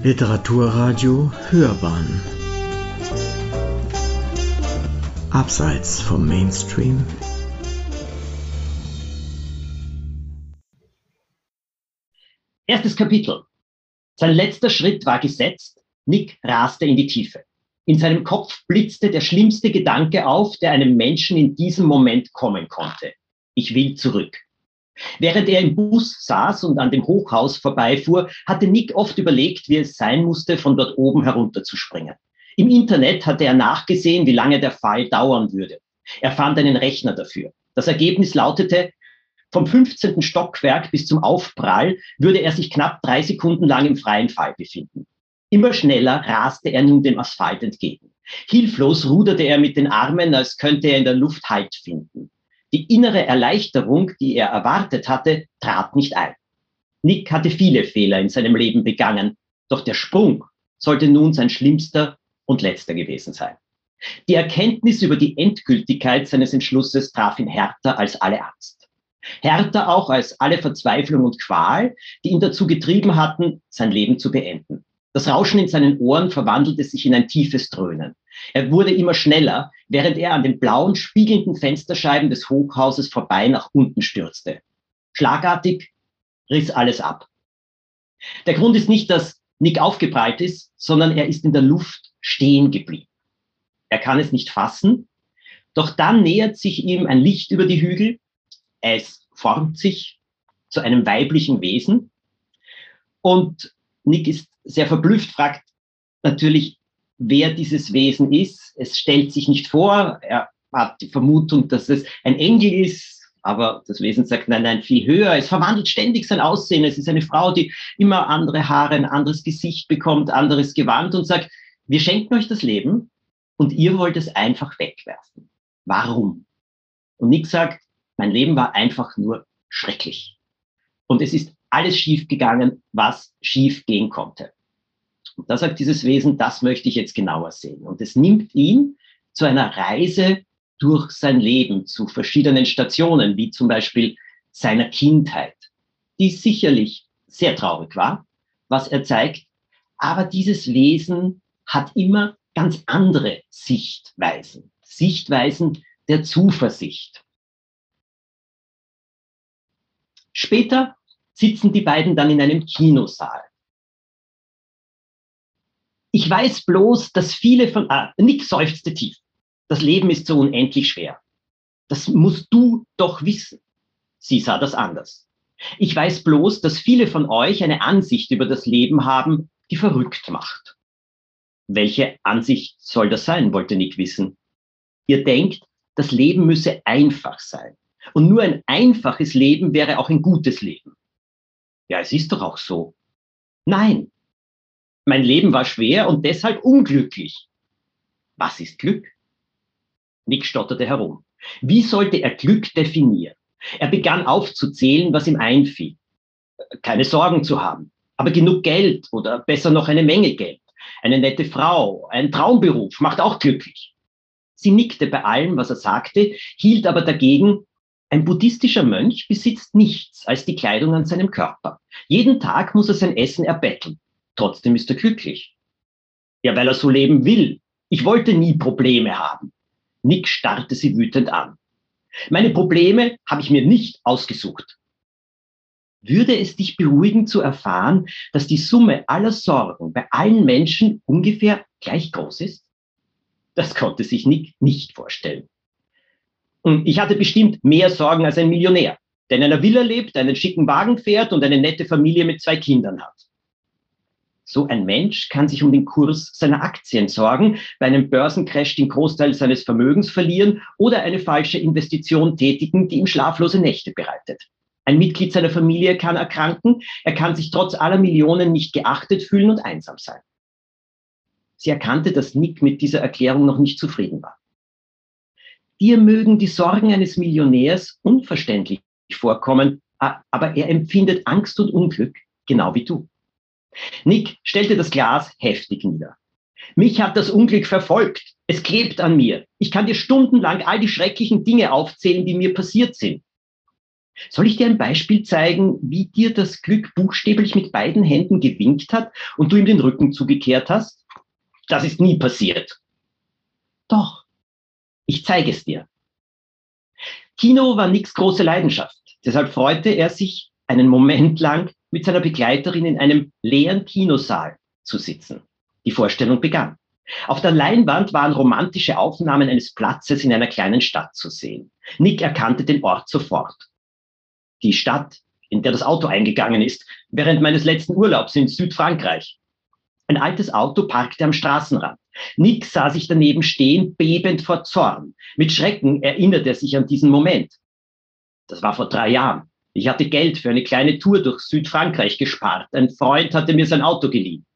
Literaturradio Hörbahn Abseits vom Mainstream Erstes Kapitel. Sein letzter Schritt war gesetzt. Nick raste in die Tiefe. In seinem Kopf blitzte der schlimmste Gedanke auf, der einem Menschen in diesem Moment kommen konnte. Ich will zurück. Während er im Bus saß und an dem Hochhaus vorbeifuhr, hatte Nick oft überlegt, wie es sein musste, von dort oben herunterzuspringen. Im Internet hatte er nachgesehen, wie lange der Fall dauern würde. Er fand einen Rechner dafür. Das Ergebnis lautete, vom 15. Stockwerk bis zum Aufprall würde er sich knapp drei Sekunden lang im freien Fall befinden. Immer schneller raste er nun dem Asphalt entgegen. Hilflos ruderte er mit den Armen, als könnte er in der Luft Halt finden. Die innere Erleichterung, die er erwartet hatte, trat nicht ein. Nick hatte viele Fehler in seinem Leben begangen, doch der Sprung sollte nun sein schlimmster und letzter gewesen sein. Die Erkenntnis über die Endgültigkeit seines Entschlusses traf ihn härter als alle Angst. Härter auch als alle Verzweiflung und Qual, die ihn dazu getrieben hatten, sein Leben zu beenden. Das Rauschen in seinen Ohren verwandelte sich in ein tiefes Dröhnen. Er wurde immer schneller, während er an den blauen, spiegelnden Fensterscheiben des Hochhauses vorbei nach unten stürzte. Schlagartig riss alles ab. Der Grund ist nicht, dass Nick aufgeprallt ist, sondern er ist in der Luft stehen geblieben. Er kann es nicht fassen, doch dann nähert sich ihm ein Licht über die Hügel. Es formt sich zu einem weiblichen Wesen und Nick ist sehr verblüfft, fragt natürlich, wer dieses Wesen ist. Es stellt sich nicht vor. Er hat die Vermutung, dass es ein Engel ist. Aber das Wesen sagt, nein, nein, viel höher. Es verwandelt ständig sein Aussehen. Es ist eine Frau, die immer andere Haare, ein anderes Gesicht bekommt, anderes Gewand und sagt, wir schenken euch das Leben und ihr wollt es einfach wegwerfen. Warum? Und Nick sagt, mein Leben war einfach nur schrecklich. Und es ist alles schief gegangen, was schief gehen konnte. Und da sagt dieses Wesen, das möchte ich jetzt genauer sehen. Und es nimmt ihn zu einer Reise durch sein Leben, zu verschiedenen Stationen, wie zum Beispiel seiner Kindheit, die sicherlich sehr traurig war, was er zeigt. Aber dieses Wesen hat immer ganz andere Sichtweisen, Sichtweisen der Zuversicht. Später sitzen die beiden dann in einem Kinosaal. Ich weiß bloß, dass viele von, ah, Nick seufzte tief. Das Leben ist so unendlich schwer. Das musst du doch wissen. Sie sah das anders. Ich weiß bloß, dass viele von euch eine Ansicht über das Leben haben, die verrückt macht. Welche Ansicht soll das sein, wollte Nick wissen. Ihr denkt, das Leben müsse einfach sein. Und nur ein einfaches Leben wäre auch ein gutes Leben. Ja, es ist doch auch so. Nein, mein Leben war schwer und deshalb unglücklich. Was ist Glück? Nick stotterte herum. Wie sollte er Glück definieren? Er begann aufzuzählen, was ihm einfiel. Keine Sorgen zu haben, aber genug Geld oder besser noch eine Menge Geld. Eine nette Frau, ein Traumberuf macht auch glücklich. Sie nickte bei allem, was er sagte, hielt aber dagegen, ein buddhistischer Mönch besitzt nichts als die Kleidung an seinem Körper. Jeden Tag muss er sein Essen erbetteln. Trotzdem ist er glücklich. Ja, weil er so leben will. Ich wollte nie Probleme haben. Nick starrte sie wütend an. Meine Probleme habe ich mir nicht ausgesucht. Würde es dich beruhigen zu erfahren, dass die Summe aller Sorgen bei allen Menschen ungefähr gleich groß ist? Das konnte sich Nick nicht vorstellen. Und ich hatte bestimmt mehr Sorgen als ein Millionär, der in einer Villa lebt, einen schicken Wagen fährt und eine nette Familie mit zwei Kindern hat. So ein Mensch kann sich um den Kurs seiner Aktien sorgen, bei einem Börsencrash den Großteil seines Vermögens verlieren oder eine falsche Investition tätigen, die ihm schlaflose Nächte bereitet. Ein Mitglied seiner Familie kann erkranken, er kann sich trotz aller Millionen nicht geachtet fühlen und einsam sein. Sie erkannte, dass Nick mit dieser Erklärung noch nicht zufrieden war. Dir mögen die Sorgen eines Millionärs unverständlich vorkommen, aber er empfindet Angst und Unglück, genau wie du. Nick stellte das Glas heftig nieder. Mich hat das Unglück verfolgt. Es klebt an mir. Ich kann dir stundenlang all die schrecklichen Dinge aufzählen, die mir passiert sind. Soll ich dir ein Beispiel zeigen, wie dir das Glück buchstäblich mit beiden Händen gewinkt hat und du ihm den Rücken zugekehrt hast? Das ist nie passiert. Doch, ich zeige es dir. Kino war Nicks große Leidenschaft. Deshalb freute er sich einen Moment lang mit seiner Begleiterin in einem leeren Kinosaal zu sitzen. Die Vorstellung begann. Auf der Leinwand waren romantische Aufnahmen eines Platzes in einer kleinen Stadt zu sehen. Nick erkannte den Ort sofort. Die Stadt, in der das Auto eingegangen ist, während meines letzten Urlaubs in Südfrankreich. Ein altes Auto parkte am Straßenrand. Nick sah sich daneben stehen, bebend vor Zorn. Mit Schrecken erinnerte er sich an diesen Moment. Das war vor drei Jahren. Ich hatte Geld für eine kleine Tour durch Südfrankreich gespart. Ein Freund hatte mir sein Auto geliehen.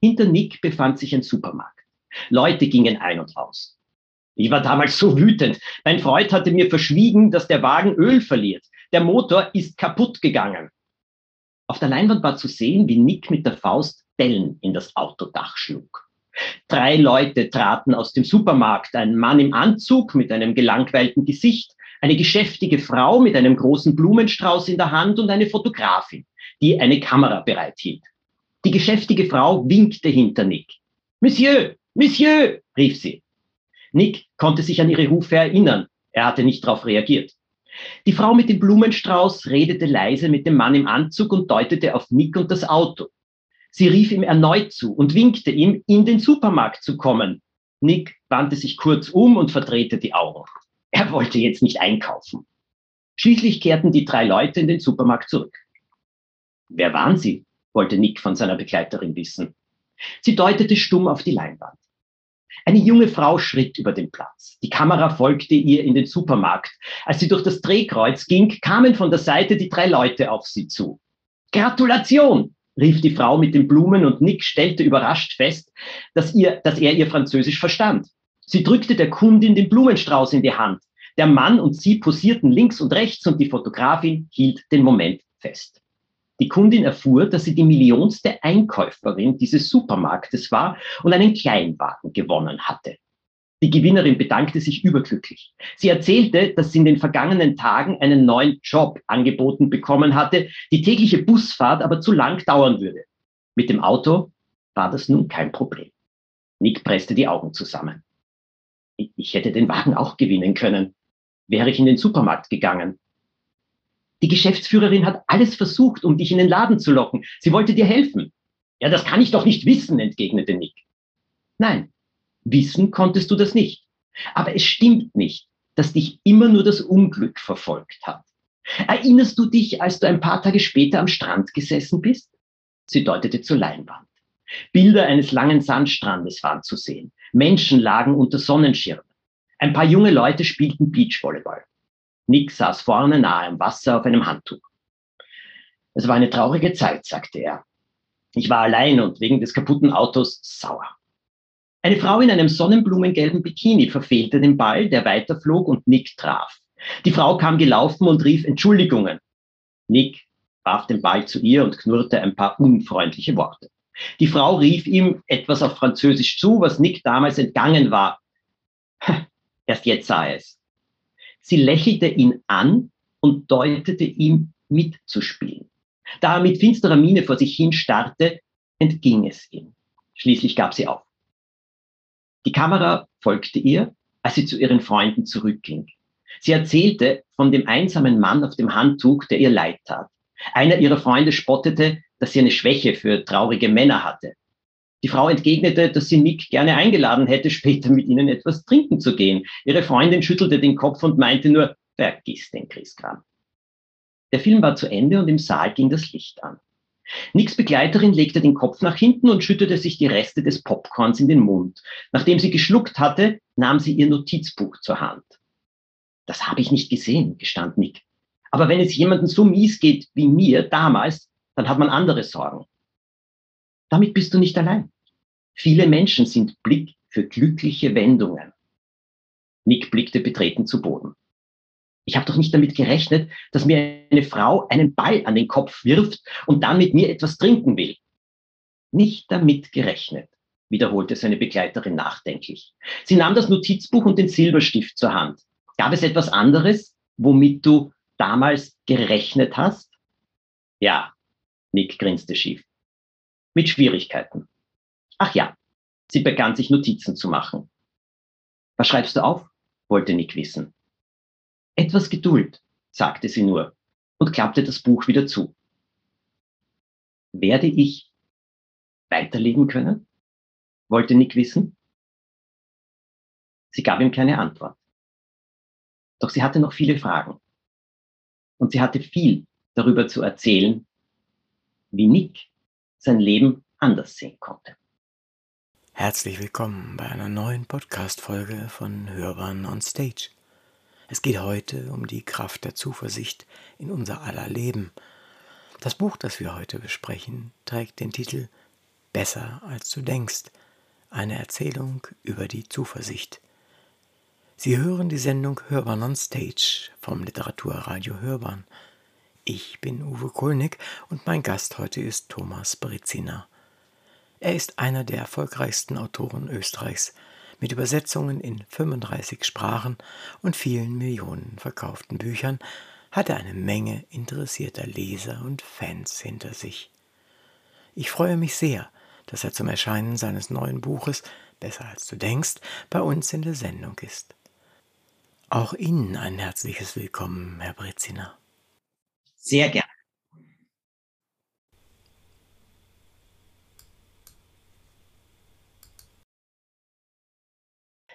Hinter Nick befand sich ein Supermarkt. Leute gingen ein und aus. Ich war damals so wütend. Mein Freund hatte mir verschwiegen, dass der Wagen Öl verliert. Der Motor ist kaputt gegangen. Auf der Leinwand war zu sehen, wie Nick mit der Faust Dellen in das Autodach schlug. Drei Leute traten aus dem Supermarkt. Ein Mann im Anzug mit einem gelangweilten Gesicht, eine geschäftige Frau mit einem großen Blumenstrauß in der Hand und eine Fotografin, die eine Kamera bereithielt. Die geschäftige Frau winkte hinter Nick. Monsieur, Monsieur, rief sie. Nick konnte sich an ihre Rufe erinnern. Er hatte nicht darauf reagiert. Die Frau mit dem Blumenstrauß redete leise mit dem Mann im Anzug und deutete auf Nick und das Auto. Sie rief ihm erneut zu und winkte ihm, in den Supermarkt zu kommen. Nick wandte sich kurz um und verdrehte die Augen. Er wollte jetzt nicht einkaufen. Schließlich kehrten die drei Leute in den Supermarkt zurück. Wer waren sie? wollte Nick von seiner Begleiterin wissen. Sie deutete stumm auf die Leinwand. Eine junge Frau schritt über den Platz. Die Kamera folgte ihr in den Supermarkt. Als sie durch das Drehkreuz ging, kamen von der Seite die drei Leute auf sie zu. Gratulation! Rief die Frau mit den Blumen und Nick stellte überrascht fest, dass, ihr, dass er ihr Französisch verstand. Sie drückte der Kundin den Blumenstrauß in die Hand. Der Mann und sie posierten links und rechts und die Fotografin hielt den Moment fest. Die Kundin erfuhr, dass sie die millionste Einkäuferin dieses Supermarktes war und einen Kleinwagen gewonnen hatte. Die Gewinnerin bedankte sich überglücklich. Sie erzählte, dass sie in den vergangenen Tagen einen neuen Job angeboten bekommen hatte, die tägliche Busfahrt aber zu lang dauern würde. Mit dem Auto war das nun kein Problem. Nick presste die Augen zusammen. Ich hätte den Wagen auch gewinnen können. Wäre ich in den Supermarkt gegangen, die Geschäftsführerin hat alles versucht, um dich in den Laden zu locken. Sie wollte dir helfen. Ja, das kann ich doch nicht wissen, entgegnete Nick. Nein, wissen konntest du das nicht. Aber es stimmt nicht, dass dich immer nur das Unglück verfolgt hat. Erinnerst du dich, als du ein paar Tage später am Strand gesessen bist? Sie deutete zur Leinwand. Bilder eines langen Sandstrandes waren zu sehen. Menschen lagen unter Sonnenschirmen. Ein paar junge Leute spielten Beachvolleyball. Nick saß vorne nahe am Wasser auf einem Handtuch. Es war eine traurige Zeit, sagte er. Ich war allein und wegen des kaputten Autos sauer. Eine Frau in einem sonnenblumengelben Bikini verfehlte den Ball, der weiterflog und Nick traf. Die Frau kam gelaufen und rief Entschuldigungen. Nick warf den Ball zu ihr und knurrte ein paar unfreundliche Worte. Die Frau rief ihm etwas auf Französisch zu, was Nick damals entgangen war. Erst jetzt sah er es. Sie lächelte ihn an und deutete ihm mitzuspielen. Da er mit finsterer Miene vor sich hin starrte, entging es ihm. Schließlich gab sie auf. Die Kamera folgte ihr, als sie zu ihren Freunden zurückging. Sie erzählte von dem einsamen Mann auf dem Handtuch, der ihr leid tat. Einer ihrer Freunde spottete, dass sie eine Schwäche für traurige Männer hatte. Die Frau entgegnete, dass sie Nick gerne eingeladen hätte, später mit ihnen etwas trinken zu gehen. Ihre Freundin schüttelte den Kopf und meinte nur, vergiss den Christkram. Der Film war zu Ende und im Saal ging das Licht an. Nicks Begleiterin legte den Kopf nach hinten und schüttete sich die Reste des Popcorns in den Mund. Nachdem sie geschluckt hatte, nahm sie ihr Notizbuch zur Hand. Das habe ich nicht gesehen, gestand Nick. Aber wenn es jemandem so mies geht wie mir damals, dann hat man andere Sorgen. Damit bist du nicht allein. Viele Menschen sind Blick für glückliche Wendungen. Nick blickte betreten zu Boden. Ich habe doch nicht damit gerechnet, dass mir eine Frau einen Ball an den Kopf wirft und dann mit mir etwas trinken will. Nicht damit gerechnet, wiederholte seine Begleiterin nachdenklich. Sie nahm das Notizbuch und den Silberstift zur Hand. Gab es etwas anderes, womit du damals gerechnet hast? Ja, Nick grinste schief. Mit Schwierigkeiten. Ach ja, sie begann sich Notizen zu machen. Was schreibst du auf? wollte Nick wissen. Etwas Geduld, sagte sie nur und klappte das Buch wieder zu. Werde ich weiterleben können? wollte Nick wissen. Sie gab ihm keine Antwort. Doch sie hatte noch viele Fragen. Und sie hatte viel darüber zu erzählen, wie Nick sein Leben anders sehen konnte. Herzlich willkommen bei einer neuen Podcast-Folge von Hörbahn on Stage. Es geht heute um die Kraft der Zuversicht in unser aller Leben. Das Buch, das wir heute besprechen, trägt den Titel Besser als du denkst, eine Erzählung über die Zuversicht. Sie hören die Sendung Hörbahn on Stage vom Literaturradio Hörbahn. Ich bin Uwe Kulnig und mein Gast heute ist Thomas Brezina. Er ist einer der erfolgreichsten Autoren Österreichs mit Übersetzungen in 35 Sprachen und vielen Millionen verkauften Büchern hat er eine Menge interessierter Leser und Fans hinter sich. Ich freue mich sehr, dass er zum Erscheinen seines neuen Buches Besser als du denkst bei uns in der Sendung ist. Auch Ihnen ein herzliches Willkommen, Herr Brezina. Sehr gerne.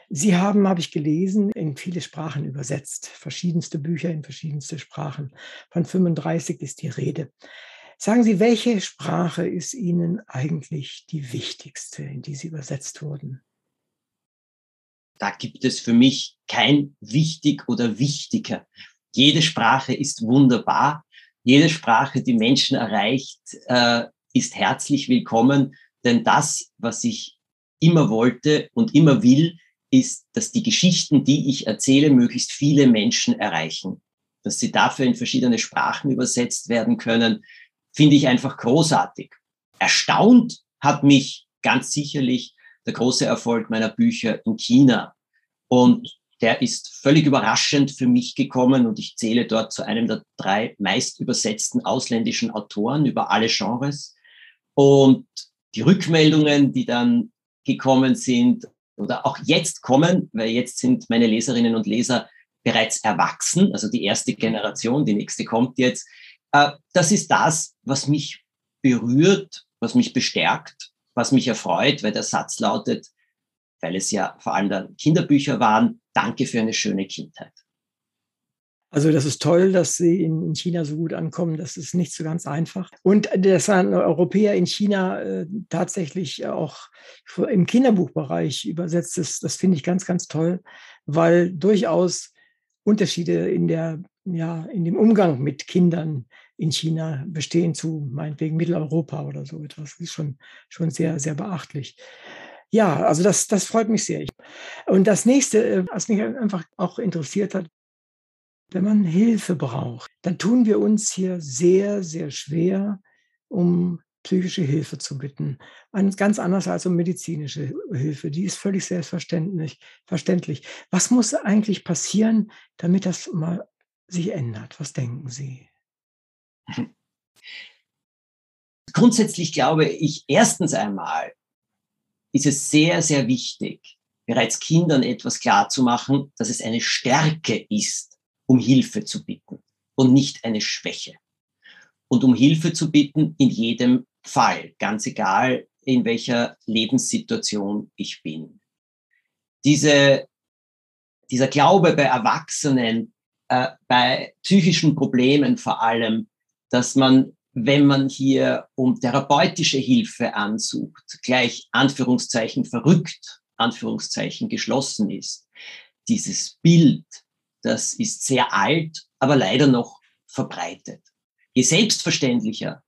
Sie haben, habe ich gelesen, in viele Sprachen übersetzt, verschiedenste Bücher in verschiedenste Sprachen. Von 35 ist die Rede. Sagen Sie, welche Sprache ist Ihnen eigentlich die wichtigste, in die Sie übersetzt wurden? Da gibt es für mich kein wichtig oder wichtiger. Jede Sprache ist wunderbar. Jede Sprache, die Menschen erreicht, äh, ist herzlich willkommen. Denn das, was ich immer wollte und immer will, ist, dass die Geschichten, die ich erzähle, möglichst viele Menschen erreichen. Dass sie dafür in verschiedene Sprachen übersetzt werden können, finde ich einfach großartig. Erstaunt hat mich ganz sicherlich der große Erfolg meiner Bücher in China. Und der ist völlig überraschend für mich gekommen und ich zähle dort zu einem der drei meist übersetzten ausländischen Autoren über alle Genres. Und die Rückmeldungen, die dann gekommen sind oder auch jetzt kommen, weil jetzt sind meine Leserinnen und Leser bereits erwachsen, also die erste Generation, die nächste kommt jetzt. Äh, das ist das, was mich berührt, was mich bestärkt, was mich erfreut, weil der Satz lautet, weil es ja vor allem dann Kinderbücher waren, danke für eine schöne Kindheit. Also das ist toll, dass sie in China so gut ankommen. Das ist nicht so ganz einfach. Und dass ein Europäer in China äh, tatsächlich auch im Kinderbuchbereich übersetzt ist, das finde ich ganz, ganz toll, weil durchaus Unterschiede in der ja, in dem Umgang mit Kindern in China bestehen zu meinetwegen Mitteleuropa oder so etwas. Das ist schon, schon sehr, sehr beachtlich. Ja, also das, das freut mich sehr. Und das nächste, äh, was mich einfach auch interessiert hat, wenn man Hilfe braucht, dann tun wir uns hier sehr, sehr schwer, um psychische Hilfe zu bitten. Ganz anders als um medizinische Hilfe. Die ist völlig selbstverständlich. Verständlich. Was muss eigentlich passieren, damit das mal sich ändert? Was denken Sie? Grundsätzlich glaube ich, erstens einmal ist es sehr, sehr wichtig, bereits Kindern etwas klarzumachen, dass es eine Stärke ist, um Hilfe zu bitten und nicht eine Schwäche. Und um Hilfe zu bitten in jedem Fall, ganz egal, in welcher Lebenssituation ich bin. Diese, dieser Glaube bei Erwachsenen, äh, bei psychischen Problemen vor allem, dass man, wenn man hier um therapeutische Hilfe ansucht, gleich Anführungszeichen verrückt, Anführungszeichen geschlossen ist. Dieses Bild, das ist sehr alt, aber leider noch verbreitet. Je selbstverständlicher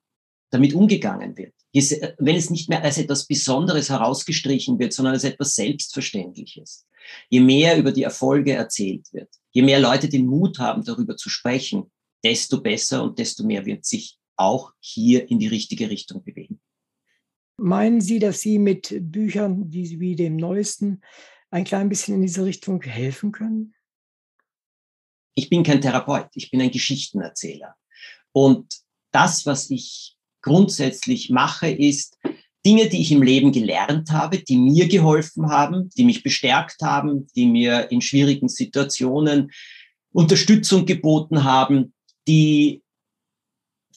damit umgegangen wird, je, wenn es nicht mehr als etwas Besonderes herausgestrichen wird, sondern als etwas Selbstverständliches, je mehr über die Erfolge erzählt wird, je mehr Leute den Mut haben, darüber zu sprechen, desto besser und desto mehr wird sich auch hier in die richtige Richtung bewegen. Meinen Sie, dass Sie mit Büchern wie, wie dem neuesten ein klein bisschen in diese Richtung helfen können? Ich bin kein Therapeut, ich bin ein Geschichtenerzähler. Und das, was ich grundsätzlich mache, ist Dinge, die ich im Leben gelernt habe, die mir geholfen haben, die mich bestärkt haben, die mir in schwierigen Situationen Unterstützung geboten haben, die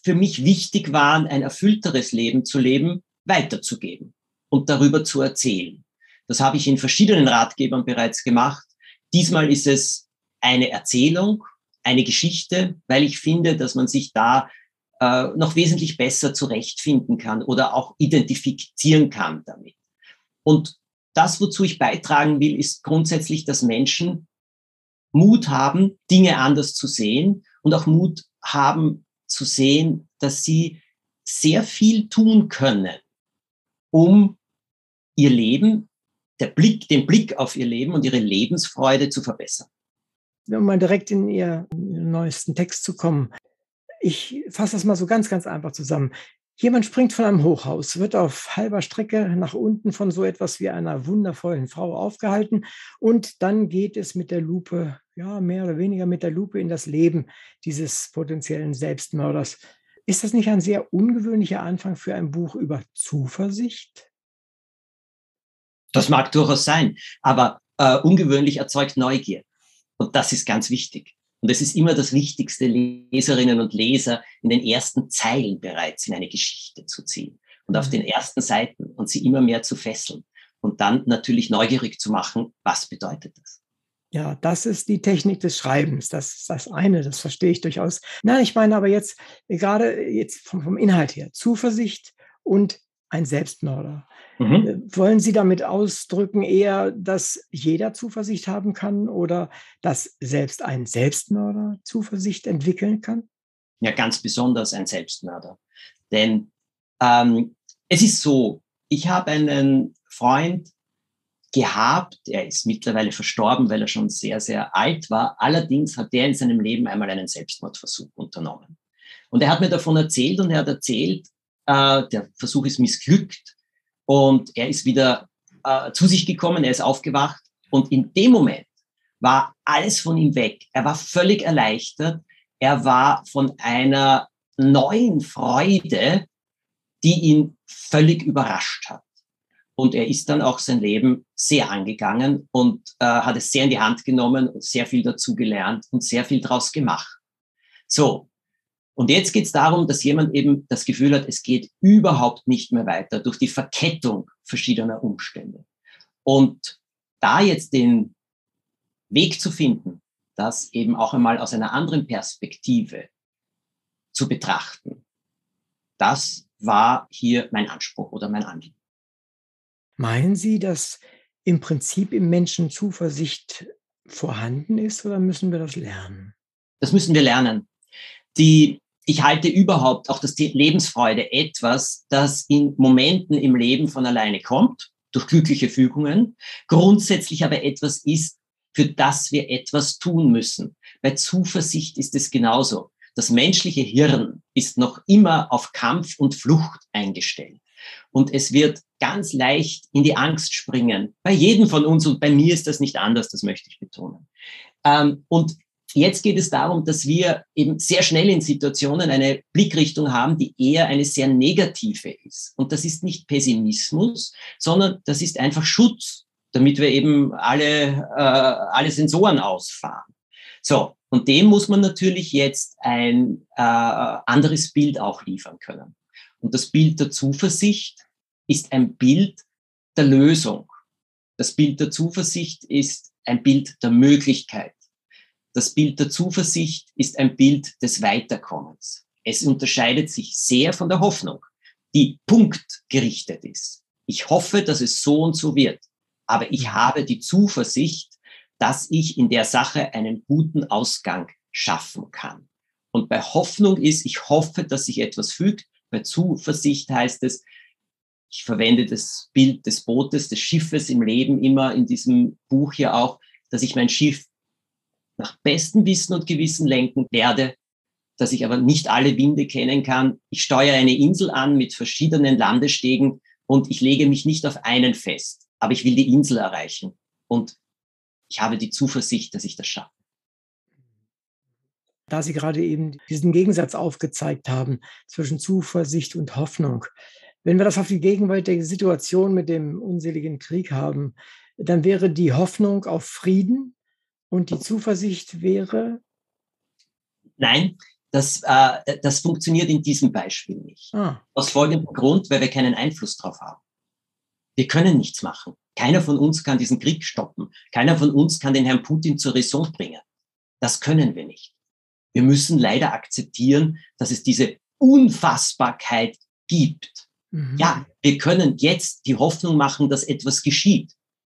für mich wichtig waren, ein erfüllteres Leben zu leben, weiterzugeben und darüber zu erzählen. Das habe ich in verschiedenen Ratgebern bereits gemacht. Diesmal ist es eine Erzählung, eine Geschichte, weil ich finde, dass man sich da äh, noch wesentlich besser zurechtfinden kann oder auch identifizieren kann damit. Und das, wozu ich beitragen will, ist grundsätzlich, dass Menschen Mut haben, Dinge anders zu sehen und auch Mut haben zu sehen, dass sie sehr viel tun können, um ihr Leben, der Blick, den Blick auf ihr Leben und ihre Lebensfreude zu verbessern. Um mal direkt in Ihr neuesten Text zu kommen. Ich fasse das mal so ganz, ganz einfach zusammen. Jemand springt von einem Hochhaus, wird auf halber Strecke nach unten von so etwas wie einer wundervollen Frau aufgehalten und dann geht es mit der Lupe, ja, mehr oder weniger mit der Lupe in das Leben dieses potenziellen Selbstmörders. Ist das nicht ein sehr ungewöhnlicher Anfang für ein Buch über Zuversicht? Das mag durchaus sein, aber äh, ungewöhnlich erzeugt Neugier. Und das ist ganz wichtig. Und es ist immer das Wichtigste, Leserinnen und Leser in den ersten Zeilen bereits in eine Geschichte zu ziehen und auf mhm. den ersten Seiten und sie immer mehr zu fesseln und dann natürlich neugierig zu machen, was bedeutet das? Ja, das ist die Technik des Schreibens. Das ist das eine, das verstehe ich durchaus. Nein, ich meine aber jetzt gerade jetzt vom, vom Inhalt her Zuversicht und ein Selbstmörder. Mhm. Äh, wollen Sie damit ausdrücken eher, dass jeder Zuversicht haben kann oder dass selbst ein Selbstmörder Zuversicht entwickeln kann? Ja, ganz besonders ein Selbstmörder. Denn ähm, es ist so, ich habe einen Freund gehabt, er ist mittlerweile verstorben, weil er schon sehr, sehr alt war. Allerdings hat er in seinem Leben einmal einen Selbstmordversuch unternommen. Und er hat mir davon erzählt und er hat erzählt, äh, der Versuch ist missglückt und er ist wieder äh, zu sich gekommen, er ist aufgewacht und in dem Moment war alles von ihm weg. Er war völlig erleichtert. Er war von einer neuen Freude, die ihn völlig überrascht hat. Und er ist dann auch sein Leben sehr angegangen und äh, hat es sehr in die Hand genommen und sehr viel dazu gelernt und sehr viel daraus gemacht. So, und jetzt geht es darum, dass jemand eben das Gefühl hat, es geht überhaupt nicht mehr weiter durch die Verkettung verschiedener Umstände. Und da jetzt den Weg zu finden, das eben auch einmal aus einer anderen Perspektive zu betrachten, das war hier mein Anspruch oder mein Anliegen. Meinen Sie, dass im Prinzip im Menschen Zuversicht vorhanden ist oder müssen wir das lernen? Das müssen wir lernen. Die ich halte überhaupt auch das Lebensfreude etwas, das in Momenten im Leben von alleine kommt, durch glückliche Fügungen, grundsätzlich aber etwas ist, für das wir etwas tun müssen. Bei Zuversicht ist es genauso. Das menschliche Hirn ist noch immer auf Kampf und Flucht eingestellt. Und es wird ganz leicht in die Angst springen. Bei jedem von uns und bei mir ist das nicht anders, das möchte ich betonen. Ähm, und Jetzt geht es darum, dass wir eben sehr schnell in Situationen eine Blickrichtung haben, die eher eine sehr negative ist. Und das ist nicht Pessimismus, sondern das ist einfach Schutz, damit wir eben alle, äh, alle Sensoren ausfahren. So, und dem muss man natürlich jetzt ein äh, anderes Bild auch liefern können. Und das Bild der Zuversicht ist ein Bild der Lösung. Das Bild der Zuversicht ist ein Bild der Möglichkeit. Das Bild der Zuversicht ist ein Bild des Weiterkommens. Es unterscheidet sich sehr von der Hoffnung, die punktgerichtet ist. Ich hoffe, dass es so und so wird, aber ich mhm. habe die Zuversicht, dass ich in der Sache einen guten Ausgang schaffen kann. Und bei Hoffnung ist, ich hoffe, dass sich etwas fügt. Bei Zuversicht heißt es, ich verwende das Bild des Bootes, des Schiffes im Leben immer in diesem Buch hier auch, dass ich mein Schiff nach bestem Wissen und Gewissen lenken werde, dass ich aber nicht alle Winde kennen kann. Ich steuere eine Insel an mit verschiedenen Landestegen und ich lege mich nicht auf einen fest, aber ich will die Insel erreichen und ich habe die Zuversicht, dass ich das schaffe. da Sie gerade eben diesen Gegensatz aufgezeigt haben zwischen Zuversicht und Hoffnung. Wenn wir das auf die gegenwärtige Situation mit dem unseligen Krieg haben, dann wäre die Hoffnung auf Frieden und die Zuversicht wäre? Nein, das, äh, das funktioniert in diesem Beispiel nicht. Ah. Aus folgendem Grund, weil wir keinen Einfluss drauf haben. Wir können nichts machen. Keiner von uns kann diesen Krieg stoppen. Keiner von uns kann den Herrn Putin zur Raison bringen. Das können wir nicht. Wir müssen leider akzeptieren, dass es diese Unfassbarkeit gibt. Mhm. Ja, wir können jetzt die Hoffnung machen, dass etwas geschieht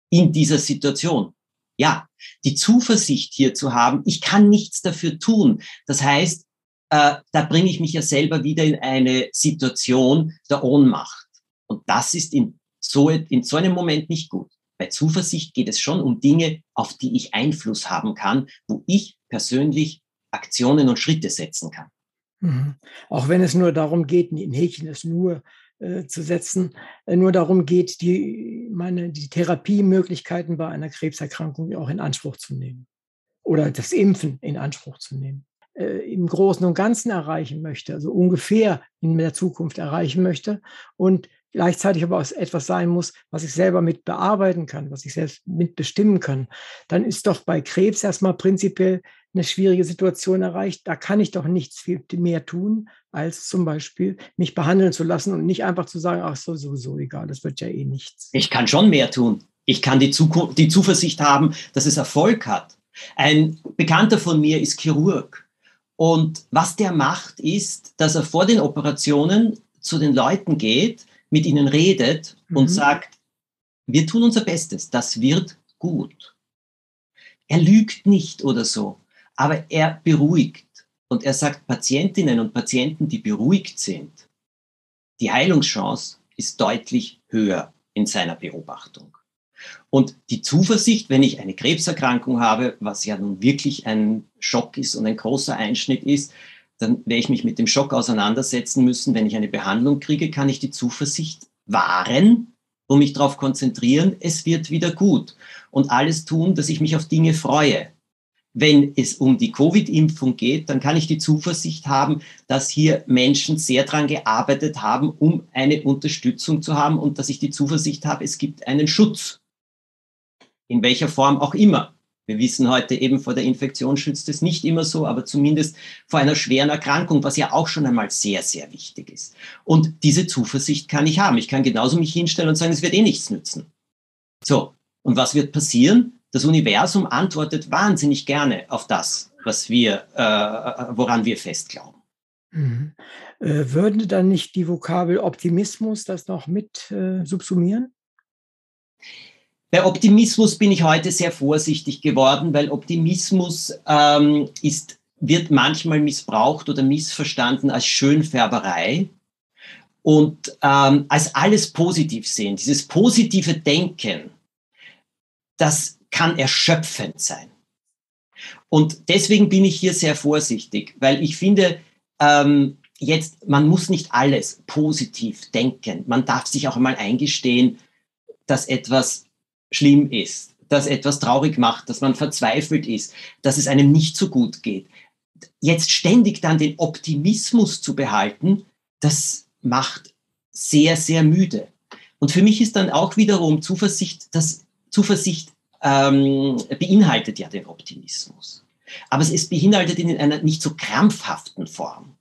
in dieser Situation. Ja, die Zuversicht hier zu haben, ich kann nichts dafür tun. Das heißt, äh, da bringe ich mich ja selber wieder in eine Situation der Ohnmacht. Und das ist in so, in so einem Moment nicht gut. Bei Zuversicht geht es schon um Dinge, auf die ich Einfluss haben kann, wo ich persönlich Aktionen und Schritte setzen kann. Mhm. Auch wenn es nur darum geht, in Häkchen es nur äh, zu setzen, äh, nur darum geht, die, meine, die Therapiemöglichkeiten bei einer Krebserkrankung auch in Anspruch zu nehmen. Oder das Impfen in Anspruch zu nehmen. Äh, Im Großen und Ganzen erreichen möchte, also ungefähr in der Zukunft erreichen möchte. Und gleichzeitig aber auch etwas sein muss, was ich selber mit bearbeiten kann, was ich selbst mitbestimmen kann, dann ist doch bei Krebs erstmal prinzipiell eine schwierige Situation erreicht. Da kann ich doch nichts viel mehr tun, als zum Beispiel mich behandeln zu lassen und nicht einfach zu sagen, ach so, sowieso egal, das wird ja eh nichts. Ich kann schon mehr tun. Ich kann die, Zukunft, die Zuversicht haben, dass es Erfolg hat. Ein Bekannter von mir ist Chirurg. Und was der macht, ist, dass er vor den Operationen zu den Leuten geht, mit ihnen redet mhm. und sagt, wir tun unser Bestes, das wird gut. Er lügt nicht oder so, aber er beruhigt. Und er sagt, Patientinnen und Patienten, die beruhigt sind, die Heilungschance ist deutlich höher in seiner Beobachtung. Und die Zuversicht, wenn ich eine Krebserkrankung habe, was ja nun wirklich ein Schock ist und ein großer Einschnitt ist, dann werde ich mich mit dem Schock auseinandersetzen müssen. Wenn ich eine Behandlung kriege, kann ich die Zuversicht wahren und mich darauf konzentrieren, es wird wieder gut. Und alles tun, dass ich mich auf Dinge freue. Wenn es um die Covid-Impfung geht, dann kann ich die Zuversicht haben, dass hier Menschen sehr daran gearbeitet haben, um eine Unterstützung zu haben und dass ich die Zuversicht habe, es gibt einen Schutz. In welcher Form auch immer. Wir wissen heute eben, vor der Infektion schützt es nicht immer so, aber zumindest vor einer schweren Erkrankung, was ja auch schon einmal sehr, sehr wichtig ist. Und diese Zuversicht kann ich haben. Ich kann genauso mich hinstellen und sagen, es wird eh nichts nützen. So, und was wird passieren? Das Universum antwortet wahnsinnig gerne auf das, was wir, äh, woran wir fest glauben. Mhm. Äh, würde dann nicht die Vokabel Optimismus das noch mit äh, subsumieren? Bei Optimismus bin ich heute sehr vorsichtig geworden, weil Optimismus ähm, ist, wird manchmal missbraucht oder missverstanden als Schönfärberei und ähm, als alles positiv sehen. Dieses positive Denken, das kann erschöpfend sein. Und deswegen bin ich hier sehr vorsichtig, weil ich finde, ähm, jetzt, man muss nicht alles positiv denken. Man darf sich auch einmal eingestehen, dass etwas schlimm ist, dass etwas traurig macht, dass man verzweifelt ist, dass es einem nicht so gut geht. Jetzt ständig dann den Optimismus zu behalten, das macht sehr, sehr müde. Und für mich ist dann auch wiederum Zuversicht, dass Zuversicht ähm, beinhaltet ja den Optimismus. Aber es beinhaltet ihn in einer nicht so krampfhaften Form.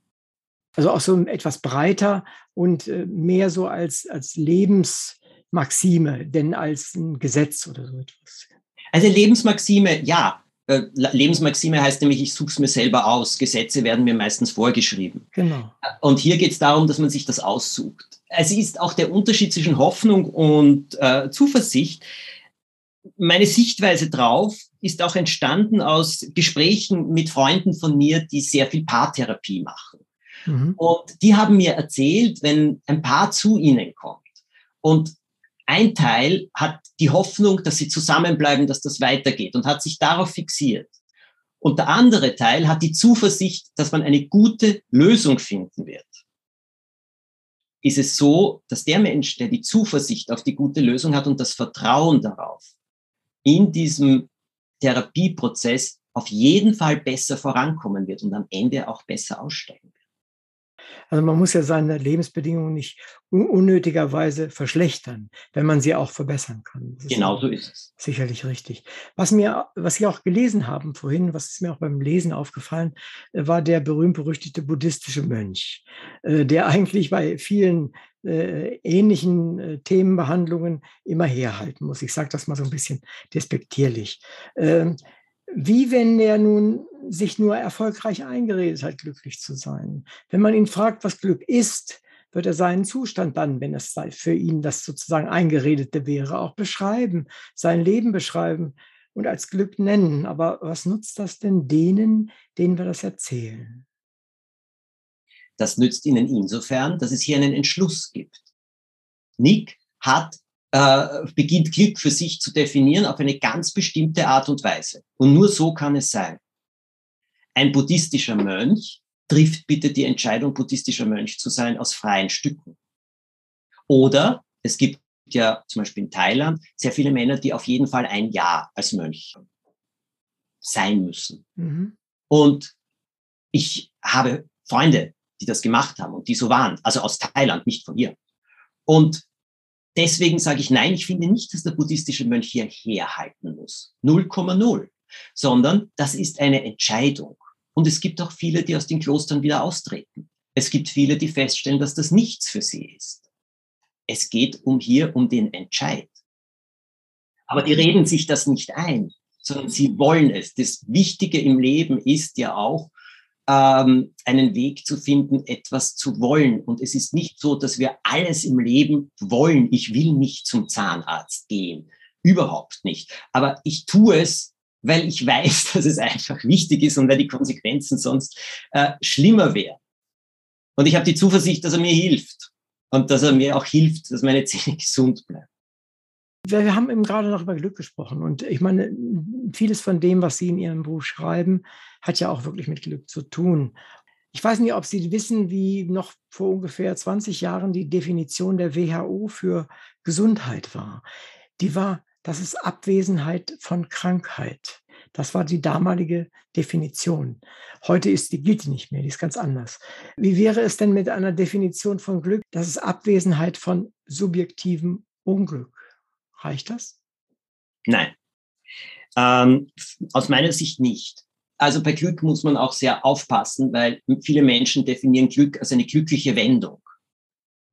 Also auch so etwas breiter und äh, mehr so als, als Lebens, Maxime denn als ein Gesetz oder so etwas? Also Lebensmaxime, ja. Äh, Lebensmaxime heißt nämlich, ich suche es mir selber aus. Gesetze werden mir meistens vorgeschrieben. Genau. Und hier geht es darum, dass man sich das aussucht. Es ist auch der Unterschied zwischen Hoffnung und äh, Zuversicht. Meine Sichtweise drauf ist auch entstanden aus Gesprächen mit Freunden von mir, die sehr viel Paartherapie machen. Mhm. Und die haben mir erzählt, wenn ein Paar zu ihnen kommt und ein Teil hat die Hoffnung, dass sie zusammenbleiben, dass das weitergeht und hat sich darauf fixiert. Und der andere Teil hat die Zuversicht, dass man eine gute Lösung finden wird. Ist es so, dass der Mensch, der die Zuversicht auf die gute Lösung hat und das Vertrauen darauf, in diesem Therapieprozess auf jeden Fall besser vorankommen wird und am Ende auch besser aussteigen. Also man muss ja seine Lebensbedingungen nicht unnötigerweise verschlechtern, wenn man sie auch verbessern kann. Genau so ist es. Sicherlich richtig. Was mir, was Sie auch gelesen haben vorhin, was ist mir auch beim Lesen aufgefallen, äh, war der berühmt-berüchtigte buddhistische Mönch, äh, der eigentlich bei vielen äh, ähnlichen Themenbehandlungen immer herhalten muss. Ich sage das mal so ein bisschen despektierlich. Wie wenn er nun sich nur erfolgreich eingeredet hat, glücklich zu sein. Wenn man ihn fragt, was Glück ist, wird er seinen Zustand dann, wenn es für ihn das sozusagen Eingeredete wäre, auch beschreiben, sein Leben beschreiben und als Glück nennen. Aber was nutzt das denn denen, denen wir das erzählen? Das nützt ihnen insofern, dass es hier einen Entschluss gibt. Nick hat äh, beginnt Glück für sich zu definieren auf eine ganz bestimmte Art und Weise. Und nur so kann es sein. Ein buddhistischer Mönch trifft bitte die Entscheidung, buddhistischer Mönch zu sein, aus freien Stücken. Oder es gibt ja zum Beispiel in Thailand sehr viele Männer, die auf jeden Fall ein Jahr als Mönch sein müssen. Mhm. Und ich habe Freunde, die das gemacht haben und die so waren, also aus Thailand, nicht von hier. Und deswegen sage ich nein, ich finde nicht, dass der buddhistische Mönch hier herhalten muss. 0,0. Sondern das ist eine Entscheidung. Und es gibt auch viele, die aus den Klostern wieder austreten. Es gibt viele, die feststellen, dass das nichts für sie ist. Es geht um hier um den Entscheid. Aber die reden sich das nicht ein, sondern sie wollen es. Das Wichtige im Leben ist ja auch, ähm, einen Weg zu finden, etwas zu wollen. Und es ist nicht so, dass wir alles im Leben wollen. Ich will nicht zum Zahnarzt gehen. Überhaupt nicht. Aber ich tue es, weil ich weiß, dass es einfach wichtig ist und weil die Konsequenzen sonst äh, schlimmer wären. Und ich habe die Zuversicht, dass er mir hilft und dass er mir auch hilft, dass meine Zähne gesund bleiben. Wir haben eben gerade noch über Glück gesprochen. Und ich meine, vieles von dem, was Sie in Ihrem Buch schreiben, hat ja auch wirklich mit Glück zu tun. Ich weiß nicht, ob Sie wissen, wie noch vor ungefähr 20 Jahren die Definition der WHO für Gesundheit war. Die war, das ist Abwesenheit von Krankheit. Das war die damalige Definition. Heute ist die gilt nicht mehr, die ist ganz anders. Wie wäre es denn mit einer Definition von Glück? Das ist Abwesenheit von subjektivem Unglück. Reicht das? Nein. Ähm, aus meiner Sicht nicht. Also bei Glück muss man auch sehr aufpassen, weil viele Menschen definieren Glück als eine glückliche Wendung.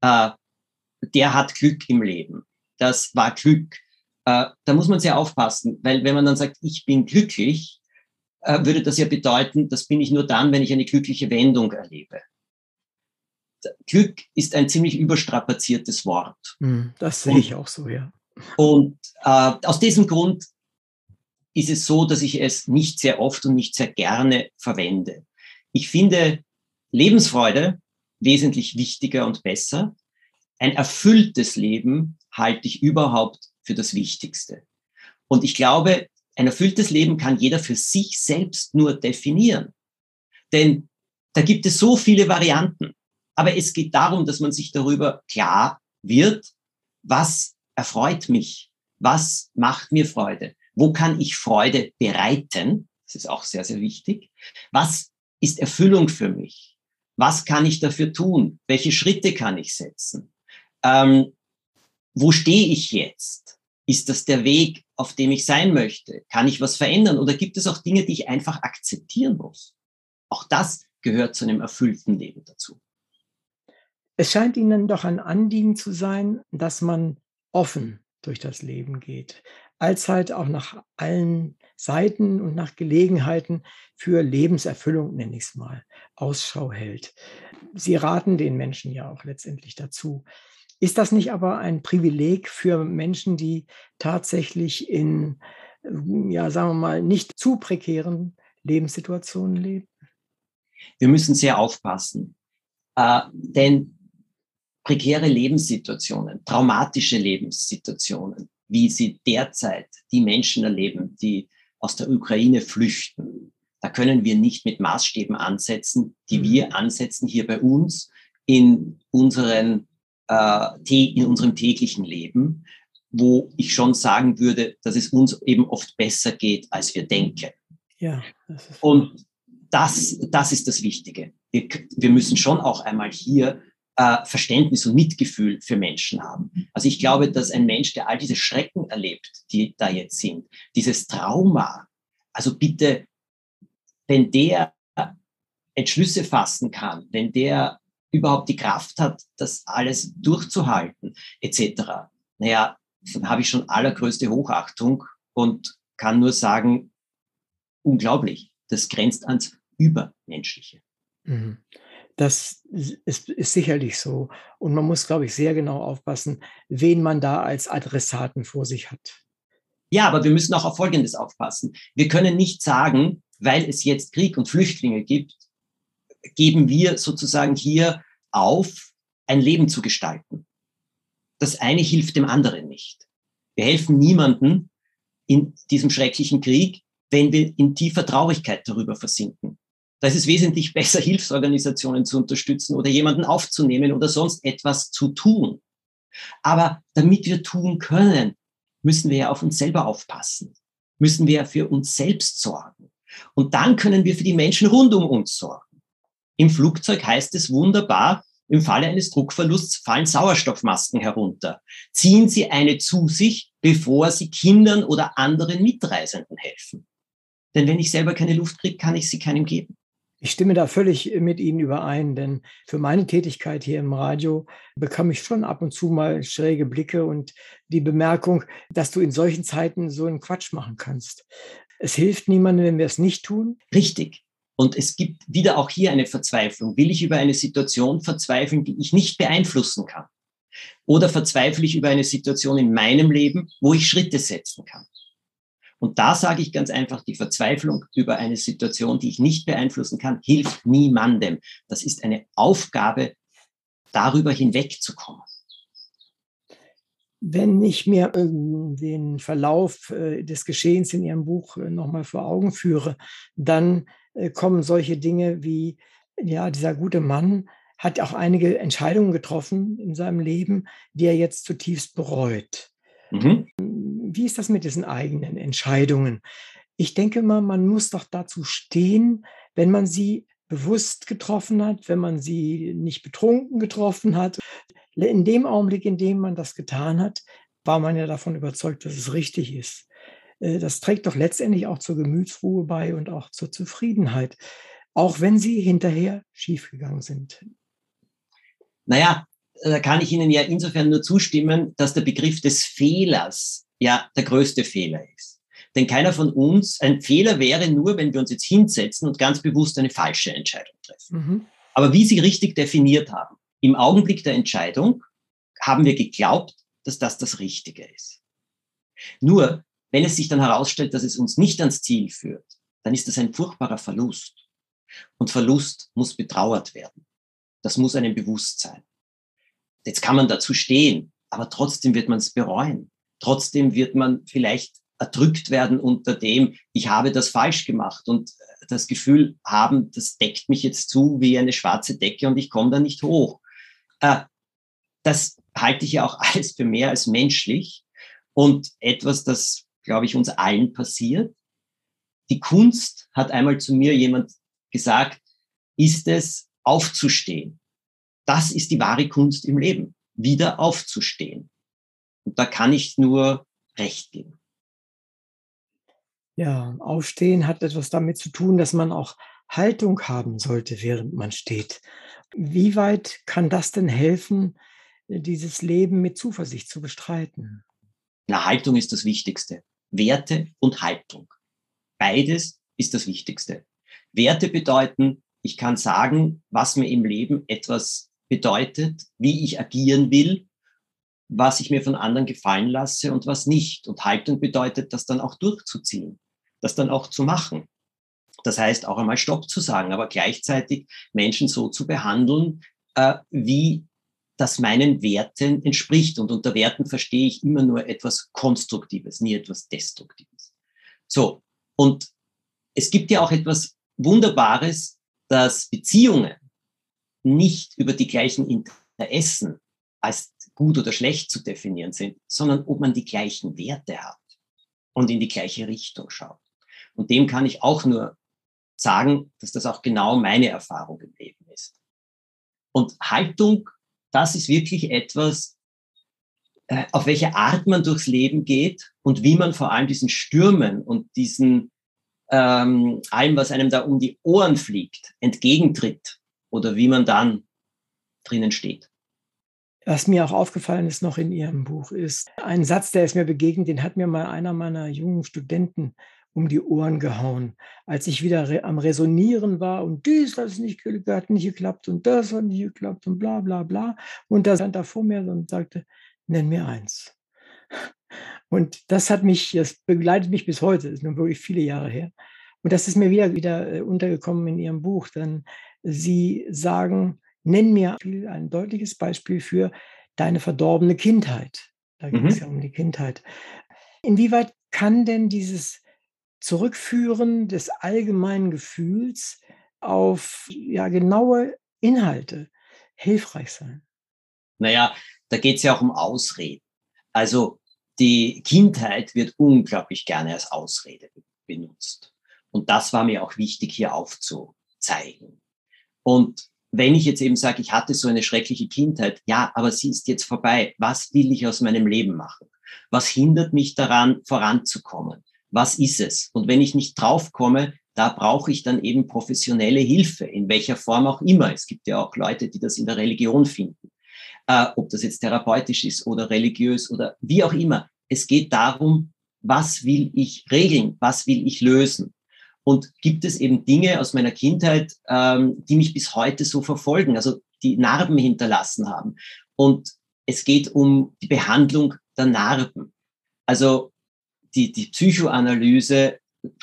Äh, der hat Glück im Leben. Das war Glück. Äh, da muss man sehr aufpassen, weil wenn man dann sagt, ich bin glücklich, äh, würde das ja bedeuten, das bin ich nur dann, wenn ich eine glückliche Wendung erlebe. Glück ist ein ziemlich überstrapaziertes Wort. Hm, das sehe ich auch so, ja. Und äh, aus diesem Grund ist es so, dass ich es nicht sehr oft und nicht sehr gerne verwende. Ich finde Lebensfreude wesentlich wichtiger und besser. Ein erfülltes Leben halte ich überhaupt für das Wichtigste. Und ich glaube, ein erfülltes Leben kann jeder für sich selbst nur definieren. Denn da gibt es so viele Varianten. Aber es geht darum, dass man sich darüber klar wird, was erfreut mich? Was macht mir Freude? Wo kann ich Freude bereiten? Das ist auch sehr, sehr wichtig. Was ist Erfüllung für mich? Was kann ich dafür tun? Welche Schritte kann ich setzen? Ähm, wo stehe ich jetzt? Ist das der Weg, auf dem ich sein möchte? Kann ich was verändern? Oder gibt es auch Dinge, die ich einfach akzeptieren muss? Auch das gehört zu einem erfüllten Leben dazu. Es scheint Ihnen doch ein Anliegen zu sein, dass man offen durch das Leben geht, allzeit auch nach allen Seiten und nach Gelegenheiten für Lebenserfüllung, nenne ich es mal, Ausschau hält. Sie raten den Menschen ja auch letztendlich dazu. Ist das nicht aber ein Privileg für Menschen, die tatsächlich in, ja, sagen wir mal, nicht zu prekären Lebenssituationen leben? Wir müssen sehr aufpassen, äh, denn prekäre Lebenssituationen, traumatische Lebenssituationen, wie sie derzeit die Menschen erleben, die aus der Ukraine flüchten. Da können wir nicht mit Maßstäben ansetzen, die mhm. wir ansetzen hier bei uns in, unseren, äh, in unserem täglichen Leben, wo ich schon sagen würde, dass es uns eben oft besser geht, als wir denken. Ja. Das und das, das ist das Wichtige. Wir, wir müssen schon auch einmal hier äh, Verständnis und Mitgefühl für Menschen haben. Also ich glaube, dass ein Mensch, der all diese Schrecken erlebt, die da jetzt sind, dieses Trauma, also bitte, wenn der Entschlüsse fassen kann, wenn der überhaupt die Kraft hat, das alles durchzuhalten, etc., naja, dann habe ich schon allergrößte Hochachtung und kann nur sagen, unglaublich, das grenzt ans Übermenschliche. Mhm. Das ist, ist, sicherlich so. Und man muss, glaube ich, sehr genau aufpassen, wen man da als Adressaten vor sich hat. Ja, aber wir müssen auch auf Folgendes aufpassen. Wir können nicht sagen, weil es jetzt Krieg und Flüchtlinge gibt, geben wir sozusagen hier auf, ein Leben zu gestalten. Das eine hilft dem anderen nicht. Wir helfen niemanden in diesem schrecklichen Krieg, wenn wir in tiefer Traurigkeit darüber versinken. Da ist es wesentlich besser, Hilfsorganisationen zu unterstützen oder jemanden aufzunehmen oder sonst etwas zu tun. Aber damit wir tun können, müssen wir ja auf uns selber aufpassen, müssen wir für uns selbst sorgen. Und dann können wir für die Menschen rund um uns sorgen. Im Flugzeug heißt es wunderbar, im Falle eines Druckverlusts fallen Sauerstoffmasken herunter. Ziehen Sie eine zu sich, bevor Sie Kindern oder anderen Mitreisenden helfen. Denn wenn ich selber keine Luft kriege, kann ich sie keinem geben. Ich stimme da völlig mit Ihnen überein, denn für meine Tätigkeit hier im Radio bekam ich schon ab und zu mal schräge Blicke und die Bemerkung, dass du in solchen Zeiten so einen Quatsch machen kannst. Es hilft niemandem, wenn wir es nicht tun. Richtig. Und es gibt wieder auch hier eine Verzweiflung. Will ich über eine Situation verzweifeln, die ich nicht beeinflussen kann? Oder verzweifle ich über eine Situation in meinem Leben, wo ich Schritte setzen kann? Und da sage ich ganz einfach, die Verzweiflung über eine Situation, die ich nicht beeinflussen kann, hilft niemandem. Das ist eine Aufgabe, darüber hinwegzukommen. Wenn ich mir ähm, den Verlauf äh, des Geschehens in Ihrem Buch äh, nochmal vor Augen führe, dann äh, kommen solche Dinge wie, ja, dieser gute Mann hat auch einige Entscheidungen getroffen in seinem Leben, die er jetzt zutiefst bereut. Mhm wie ist das mit diesen eigenen Entscheidungen? Ich denke mal, man muss doch dazu stehen, wenn man sie bewusst getroffen hat, wenn man sie nicht betrunken getroffen hat. In dem Augenblick, in dem man das getan hat, war man ja davon überzeugt, dass es richtig ist. Äh, das trägt doch letztendlich auch zur Gemütsruhe bei und auch zur Zufriedenheit, auch wenn sie hinterher schiefgegangen sind. Naja, da kann ich Ihnen ja insofern nur zustimmen, dass der Begriff des Fehlers ja der größte Fehler ist. Denn keiner von uns, ein Fehler wäre nur, wenn wir uns jetzt hinsetzen und ganz bewusst eine falsche Entscheidung treffen. Mhm. Aber wie Sie richtig definiert haben, im Augenblick der Entscheidung haben wir geglaubt, dass das das Richtige ist. Nur, wenn es sich dann herausstellt, dass es uns nicht ans Ziel führt, dann ist das ein furchtbarer Verlust. Und Verlust muss betrauert werden. Das muss einem bewusst sein. Jetzt kann man dazu stehen, aber trotzdem wird man es bereuen. Trotzdem wird man vielleicht erdrückt werden unter dem, ich habe das falsch gemacht und äh, das Gefühl haben, das deckt mich jetzt zu wie eine schwarze Decke und ich komme da nicht hoch. Äh, das halte ich ja auch alles für mehr als menschlich und etwas, das, glaube ich, uns allen passiert. Die Kunst, hat einmal zu mir jemand gesagt, ist es aufzustehen. Das ist die wahre Kunst im Leben, wieder aufzustehen. Und da kann ich nur recht geben. Ja, Aufstehen hat etwas damit zu tun, dass man auch Haltung haben sollte, während man steht. Wie weit kann das denn helfen, dieses Leben mit Zuversicht zu bestreiten? Na, Haltung ist das Wichtigste. Werte und Haltung. Beides ist das Wichtigste. Werte bedeuten, ich kann sagen, was mir im Leben etwas bedeutet, wie ich agieren will was ich mir von anderen gefallen lasse und was nicht. Und Haltung bedeutet, das dann auch durchzuziehen, das dann auch zu machen. Das heißt, auch einmal Stopp zu sagen, aber gleichzeitig Menschen so zu behandeln, äh, wie das meinen Werten entspricht. Und unter Werten verstehe ich immer nur etwas Konstruktives, nie etwas Destruktives. So, und es gibt ja auch etwas Wunderbares, dass Beziehungen nicht über die gleichen Interessen als gut oder schlecht zu definieren sind, sondern ob man die gleichen Werte hat und in die gleiche Richtung schaut. Und dem kann ich auch nur sagen, dass das auch genau meine Erfahrung im Leben ist. Und Haltung, das ist wirklich etwas, äh, auf welche Art man durchs Leben geht und wie man vor allem diesen Stürmen und diesen ähm, allem, was einem da um die Ohren fliegt, entgegentritt oder wie man dann drinnen steht. Was mir auch aufgefallen ist noch in Ihrem Buch, ist ein Satz, der ist mir begegnet, den hat mir mal einer meiner jungen Studenten um die Ohren gehauen, als ich wieder re am Resonieren war und dies hat nicht, hat nicht geklappt und das hat nicht geklappt und bla bla bla. Und da stand er vor mir und sagte, nenn mir eins. Und das hat mich, das begleitet mich bis heute, ist nun wirklich viele Jahre her. Und das ist mir wieder, wieder äh, untergekommen in Ihrem Buch, denn Sie sagen, Nenn mir ein deutliches Beispiel für deine verdorbene Kindheit. Da geht es mhm. ja um die Kindheit. Inwieweit kann denn dieses Zurückführen des allgemeinen Gefühls auf ja, genaue Inhalte hilfreich sein? Naja, da geht es ja auch um Ausreden. Also die Kindheit wird unglaublich gerne als Ausrede benutzt. Und das war mir auch wichtig hier aufzuzeigen. Und wenn ich jetzt eben sage, ich hatte so eine schreckliche Kindheit, ja, aber sie ist jetzt vorbei. Was will ich aus meinem Leben machen? Was hindert mich daran, voranzukommen? Was ist es? Und wenn ich nicht draufkomme, da brauche ich dann eben professionelle Hilfe, in welcher Form auch immer. Es gibt ja auch Leute, die das in der Religion finden. Äh, ob das jetzt therapeutisch ist oder religiös oder wie auch immer. Es geht darum, was will ich regeln? Was will ich lösen? Und gibt es eben Dinge aus meiner Kindheit, ähm, die mich bis heute so verfolgen, also die Narben hinterlassen haben. Und es geht um die Behandlung der Narben. Also die, die Psychoanalyse,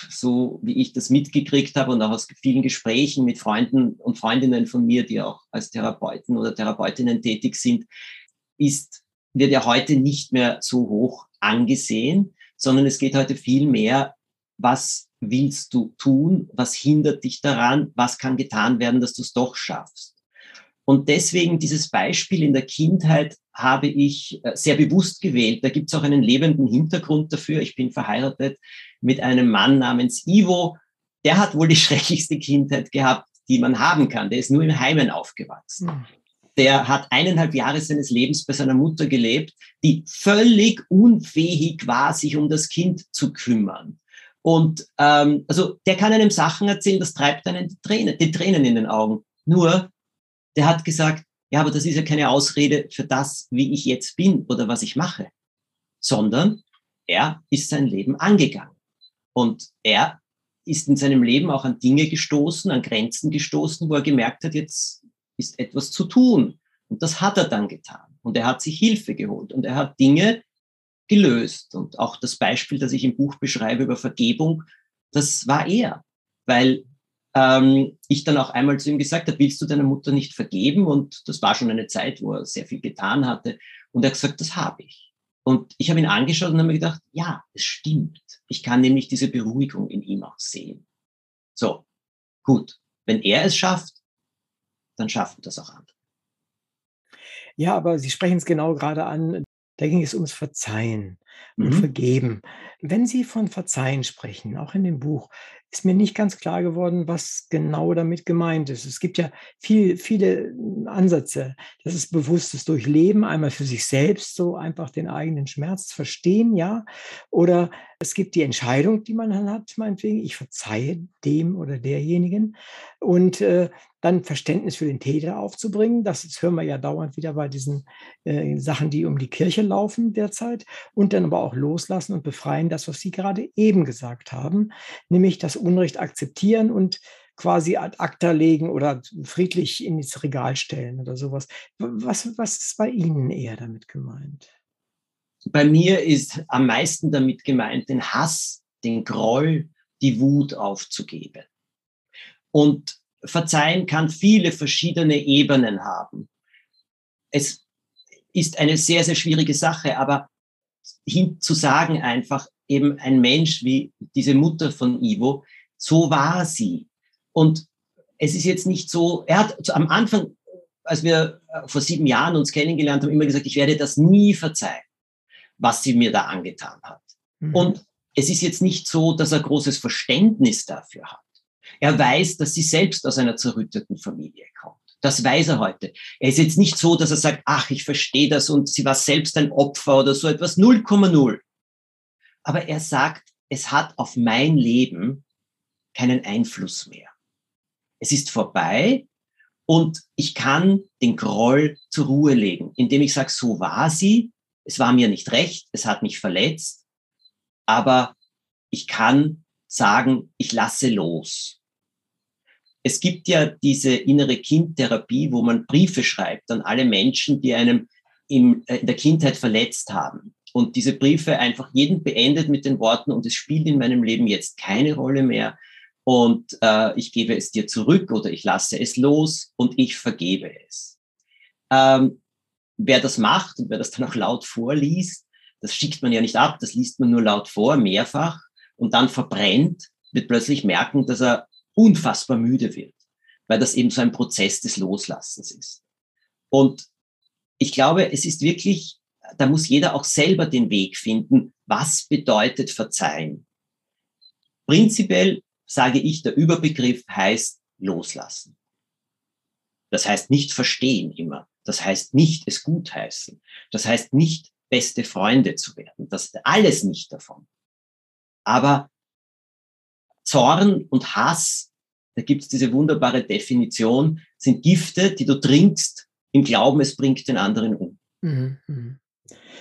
so wie ich das mitgekriegt habe und auch aus vielen Gesprächen mit Freunden und Freundinnen von mir, die auch als Therapeuten oder Therapeutinnen tätig sind, ist, wird ja heute nicht mehr so hoch angesehen, sondern es geht heute viel mehr, was willst du tun? Was hindert dich daran? Was kann getan werden, dass du es doch schaffst? Und deswegen dieses Beispiel in der Kindheit habe ich äh, sehr bewusst gewählt. Da gibt es auch einen lebenden Hintergrund dafür. Ich bin verheiratet mit einem Mann namens Ivo. Der hat wohl die schrecklichste Kindheit gehabt, die man haben kann. Der ist nur im Heimen aufgewachsen. Hm. Der hat eineinhalb Jahre seines Lebens bei seiner Mutter gelebt, die völlig unfähig war, sich um das Kind zu kümmern. Und ähm, also der kann einem Sachen erzählen, das treibt einen die Tränen, die Tränen in den Augen. Nur, der hat gesagt, ja, aber das ist ja keine Ausrede für das, wie ich jetzt bin oder was ich mache, sondern er ist sein Leben angegangen. Und er ist in seinem Leben auch an Dinge gestoßen, an Grenzen gestoßen, wo er gemerkt hat, jetzt ist etwas zu tun. Und das hat er dann getan. Und er hat sich Hilfe geholt. Und er hat Dinge gelöst. Und auch das Beispiel, das ich im Buch beschreibe über Vergebung, das war er, weil ähm, ich dann auch einmal zu ihm gesagt habe, willst du deiner Mutter nicht vergeben? Und das war schon eine Zeit, wo er sehr viel getan hatte. Und er hat gesagt, das habe ich. Und ich habe ihn angeschaut und habe mir gedacht, ja, es stimmt. Ich kann nämlich diese Beruhigung in ihm auch sehen. So, gut. Wenn er es schafft, dann schaffen das auch andere. Ja, aber Sie sprechen es genau gerade an. Da ging es ums Verzeihen und mhm. Vergeben. Wenn Sie von Verzeihen sprechen, auch in dem Buch, ist mir nicht ganz klar geworden, was genau damit gemeint ist. Es gibt ja viel, viele Ansätze. Das ist bewusstes Durchleben, einmal für sich selbst, so einfach den eigenen Schmerz verstehen, ja. Oder es gibt die Entscheidung, die man dann hat, meinetwegen, ich verzeihe dem oder derjenigen. Und äh, dann Verständnis für den Täter aufzubringen. Das, das hören wir ja dauernd wieder bei diesen äh, Sachen, die um die Kirche laufen derzeit. Und dann aber auch loslassen und befreien, das, was Sie gerade eben gesagt haben, nämlich das Unrecht akzeptieren und quasi ad acta legen oder friedlich ins Regal stellen oder sowas. Was, was ist bei Ihnen eher damit gemeint? Bei mir ist am meisten damit gemeint, den Hass, den Groll, die Wut aufzugeben. Und Verzeihen kann viele verschiedene Ebenen haben. Es ist eine sehr, sehr schwierige Sache, aber hin zu sagen einfach, eben ein Mensch wie diese Mutter von Ivo, so war sie. Und es ist jetzt nicht so, er hat am Anfang, als wir äh, vor sieben Jahren uns kennengelernt haben, immer gesagt, ich werde das nie verzeihen, was sie mir da angetan hat. Mhm. Und es ist jetzt nicht so, dass er großes Verständnis dafür hat. Er weiß, dass sie selbst aus einer zerrütteten Familie kommt. Das weiß er heute. Er ist jetzt nicht so, dass er sagt, ach, ich verstehe das und sie war selbst ein Opfer oder so etwas. 0,0. Aber er sagt, es hat auf mein Leben keinen Einfluss mehr. Es ist vorbei und ich kann den Groll zur Ruhe legen, indem ich sage, so war sie, es war mir nicht recht, es hat mich verletzt, aber ich kann sagen, ich lasse los. Es gibt ja diese innere Kindtherapie, wo man Briefe schreibt an alle Menschen, die einem in der Kindheit verletzt haben. Und diese Briefe einfach jeden beendet mit den Worten, und es spielt in meinem Leben jetzt keine Rolle mehr. Und äh, ich gebe es dir zurück oder ich lasse es los und ich vergebe es. Ähm, wer das macht und wer das dann auch laut vorliest, das schickt man ja nicht ab, das liest man nur laut vor, mehrfach und dann verbrennt, wird plötzlich merken, dass er unfassbar müde wird, weil das eben so ein Prozess des Loslassens ist. Und ich glaube, es ist wirklich, da muss jeder auch selber den Weg finden, was bedeutet Verzeihen. Prinzipiell sage ich, der Überbegriff heißt loslassen. Das heißt nicht verstehen immer. Das heißt nicht es gutheißen. Das heißt nicht beste Freunde zu werden. Das ist alles nicht davon. Aber Zorn und Hass, da gibt es diese wunderbare Definition, sind Gifte, die du trinkst im Glauben, es bringt den anderen um. Mhm, mh.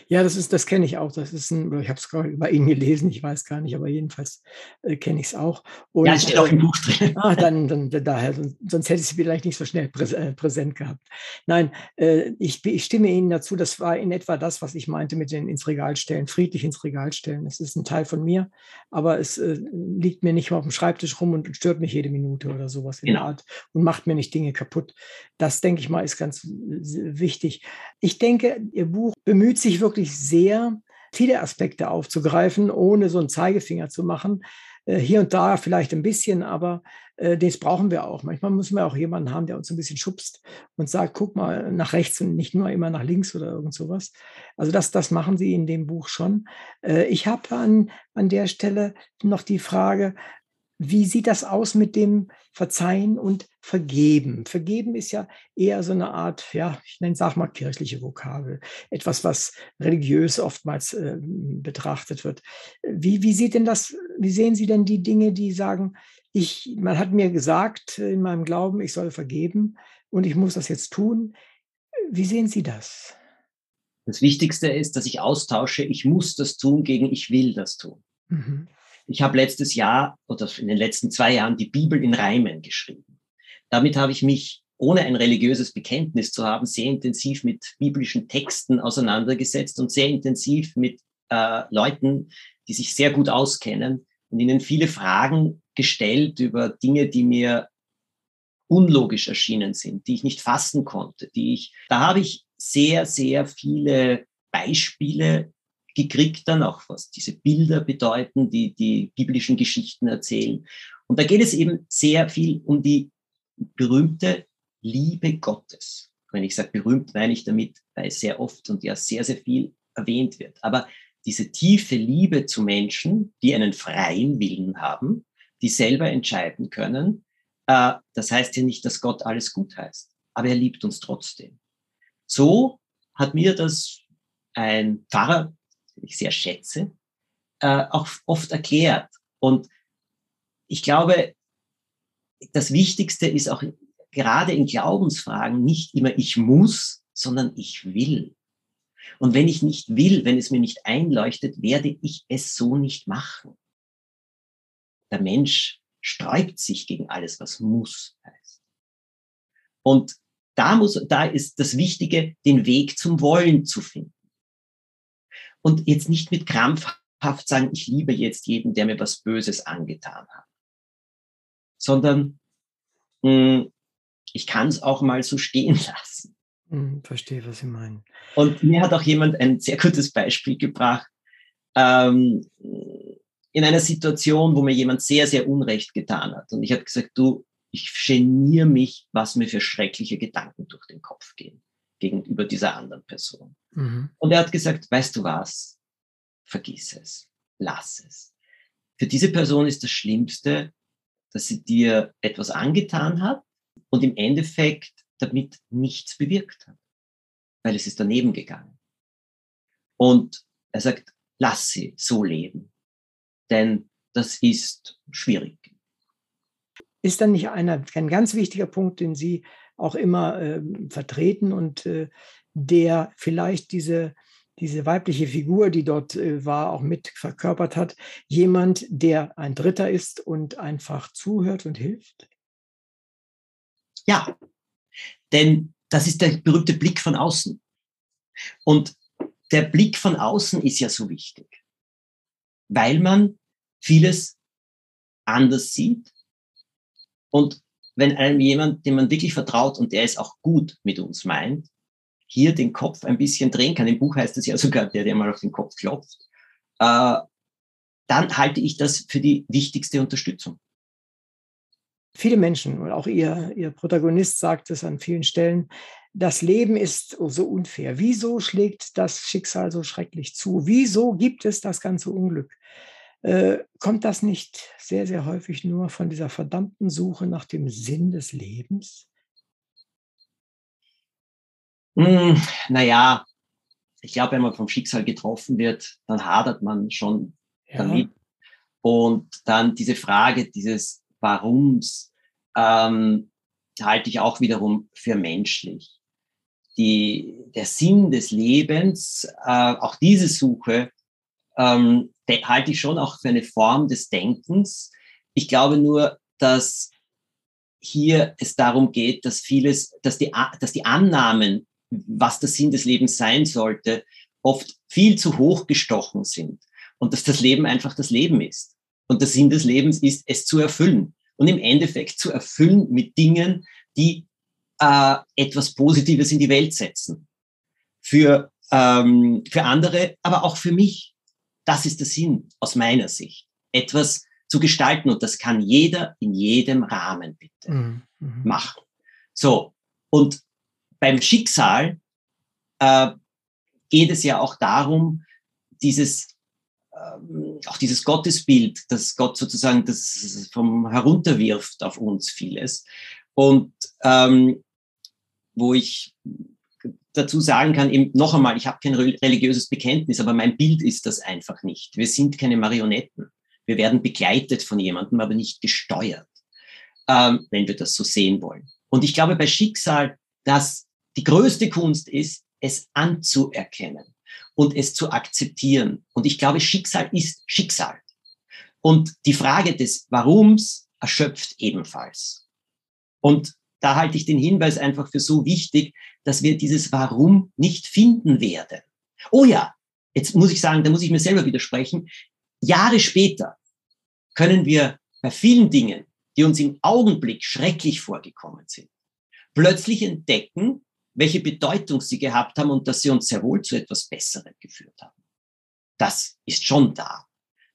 Ja, das ist, das kenne ich auch. Das ist ein, ich habe es gerade bei Ihnen gelesen, ich weiß gar nicht, aber jedenfalls äh, kenne ich es auch. Und, ja, steht auch im Buch drin. Ah, dann, dann daher, sonst hätte ich es vielleicht nicht so schnell äh, präsent gehabt. Nein, äh, ich, ich, stimme Ihnen dazu, das war in etwa das, was ich meinte mit den ins Regal stellen, friedlich ins Regal stellen. Es ist ein Teil von mir, aber es äh, liegt mir nicht mal auf dem Schreibtisch rum und stört mich jede Minute oder sowas in genau. der Art und macht mir nicht Dinge kaputt. Das, denke ich mal, ist ganz wichtig. Ich denke, Ihr Buch bemüht sich wirklich sehr viele Aspekte aufzugreifen, ohne so einen Zeigefinger zu machen. Äh, hier und da vielleicht ein bisschen, aber äh, das brauchen wir auch. Manchmal müssen wir auch jemanden haben, der uns ein bisschen schubst und sagt, guck mal nach rechts und nicht nur immer nach links oder irgend sowas. Also das, das machen sie in dem Buch schon. Äh, ich habe an, an der Stelle noch die Frage, wie sieht das aus mit dem Verzeihen und Vergeben? Vergeben ist ja eher so eine Art, ja, ich nenne es auch mal kirchliche Vokabel, etwas, was religiös oftmals äh, betrachtet wird. Wie, wie sieht denn das, wie sehen Sie denn die Dinge, die sagen, ich, man hat mir gesagt in meinem Glauben, ich soll vergeben und ich muss das jetzt tun. Wie sehen Sie das? Das Wichtigste ist, dass ich austausche, ich muss das tun gegen ich will das tun. Mhm. Ich habe letztes Jahr oder in den letzten zwei Jahren die Bibel in Reimen geschrieben. Damit habe ich mich, ohne ein religiöses Bekenntnis zu haben, sehr intensiv mit biblischen Texten auseinandergesetzt und sehr intensiv mit äh, Leuten, die sich sehr gut auskennen und ihnen viele Fragen gestellt über Dinge, die mir unlogisch erschienen sind, die ich nicht fassen konnte, die ich, da habe ich sehr, sehr viele Beispiele gekriegt dann, auch was diese Bilder bedeuten, die die biblischen Geschichten erzählen. Und da geht es eben sehr viel um die berühmte Liebe Gottes. Wenn ich sage berühmt, meine ich damit, weil sehr oft und ja sehr, sehr viel erwähnt wird. Aber diese tiefe Liebe zu Menschen, die einen freien Willen haben, die selber entscheiden können, äh, das heißt ja nicht, dass Gott alles gut heißt, aber er liebt uns trotzdem. So hat mir das ein Pfarrer ich sehr schätze, äh, auch oft erklärt. Und ich glaube, das Wichtigste ist auch gerade in Glaubensfragen nicht immer ich muss, sondern ich will. Und wenn ich nicht will, wenn es mir nicht einleuchtet, werde ich es so nicht machen. Der Mensch sträubt sich gegen alles, was muss heißt. Und da muss, da ist das Wichtige, den Weg zum Wollen zu finden und jetzt nicht mit krampfhaft sagen, ich liebe jetzt jeden, der mir was Böses angetan hat, sondern mh, hm, ich kann es auch mal so stehen lassen. Hm, verstehe, was Sie meinen. Und mir hat auch jemand ein sehr gutes Beispiel gebracht. Ähm, in einer Situation, wo mir jemand sehr, sehr Unrecht getan hat. Und ich habe gesagt, du, ich geniere mich, was mir für schreckliche Gedanken durch den Kopf gehen gegenüber dieser anderen Person. Mhm. Und er hat gesagt, weißt du was? Vergiss es. Lass es. für diese Person ist das Schlimmste, dass sie dir etwas angetan hat und im Endeffekt damit nichts bewirkt hat, weil es ist daneben gegangen. Und er sagt, lass sie so leben, denn das ist schwierig. Ist dann nicht einer, ein ganz wichtiger Punkt, den Sie auch immer äh, vertreten und äh, der vielleicht diese, diese weibliche Figur, die dort äh, war, auch mit verkörpert hat, jemand, der ein Dritter ist und einfach zuhört und hilft? Ja, denn das ist der berühmte Blick von außen. Und der Blick von außen ist ja so wichtig, weil man vieles anders sieht. Und wenn einem jemand, dem man wirklich vertraut und der es auch gut mit uns meint, hier den Kopf ein bisschen drehen kann, im Buch heißt es ja sogar, der, der mal auf den Kopf klopft, äh, dann halte ich das für die wichtigste Unterstützung. Viele Menschen und auch ihr, ihr Protagonist sagt es an vielen Stellen, das Leben ist so unfair. Wieso schlägt das Schicksal so schrecklich zu? Wieso gibt es das ganze Unglück? Äh, kommt das nicht sehr, sehr häufig nur von dieser verdammten Suche nach dem Sinn des Lebens? Hm, naja, ich glaube, wenn man vom Schicksal getroffen wird, dann hadert man schon ja. damit. Und dann diese Frage dieses Warums ähm, halte ich auch wiederum für menschlich. Die, der Sinn des Lebens, äh, auch diese Suche, ähm, halte ich schon auch für eine Form des Denkens. Ich glaube nur, dass hier es darum geht, dass vieles, dass die, dass die Annahmen, was der Sinn des Lebens sein sollte, oft viel zu hoch gestochen sind und dass das Leben einfach das Leben ist. Und der Sinn des Lebens ist, es zu erfüllen und im Endeffekt zu erfüllen mit Dingen, die äh, etwas Positives in die Welt setzen. Für, ähm, für andere, aber auch für mich. Das ist der Sinn aus meiner Sicht. Etwas zu gestalten und das kann jeder in jedem Rahmen bitte mhm. mhm. machen. So, und beim Schicksal äh, geht es ja auch darum, dieses ähm, auch dieses Gottesbild, dass Gott sozusagen das vom herunterwirft auf uns vieles. Und ähm, wo ich dazu sagen kann, eben noch einmal, ich habe kein religiöses Bekenntnis, aber mein Bild ist das einfach nicht. Wir sind keine Marionetten. Wir werden begleitet von jemandem, aber nicht gesteuert, ähm, wenn wir das so sehen wollen. Und ich glaube bei Schicksal, dass die größte Kunst ist, es anzuerkennen und es zu akzeptieren. Und ich glaube, Schicksal ist Schicksal. Und die Frage des Warums erschöpft ebenfalls. Und da halte ich den Hinweis einfach für so wichtig, dass wir dieses Warum nicht finden werden. Oh ja, jetzt muss ich sagen, da muss ich mir selber widersprechen. Jahre später können wir bei vielen Dingen, die uns im Augenblick schrecklich vorgekommen sind, plötzlich entdecken, welche Bedeutung sie gehabt haben und dass sie uns sehr wohl zu etwas Besserem geführt haben. Das ist schon da.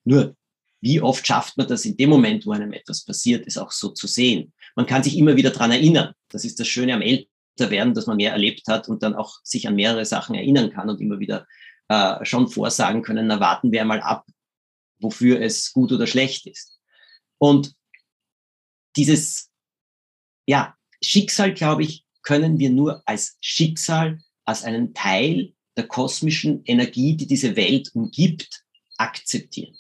Nur, wie oft schafft man das in dem Moment, wo einem etwas passiert, es auch so zu sehen? Man kann sich immer wieder dran erinnern. Das ist das Schöne am Älterwerden, dass man mehr erlebt hat und dann auch sich an mehrere Sachen erinnern kann und immer wieder äh, schon vorsagen können, na warten wir einmal ab, wofür es gut oder schlecht ist. Und dieses, ja, Schicksal, glaube ich, können wir nur als Schicksal, als einen Teil der kosmischen Energie, die diese Welt umgibt, akzeptieren.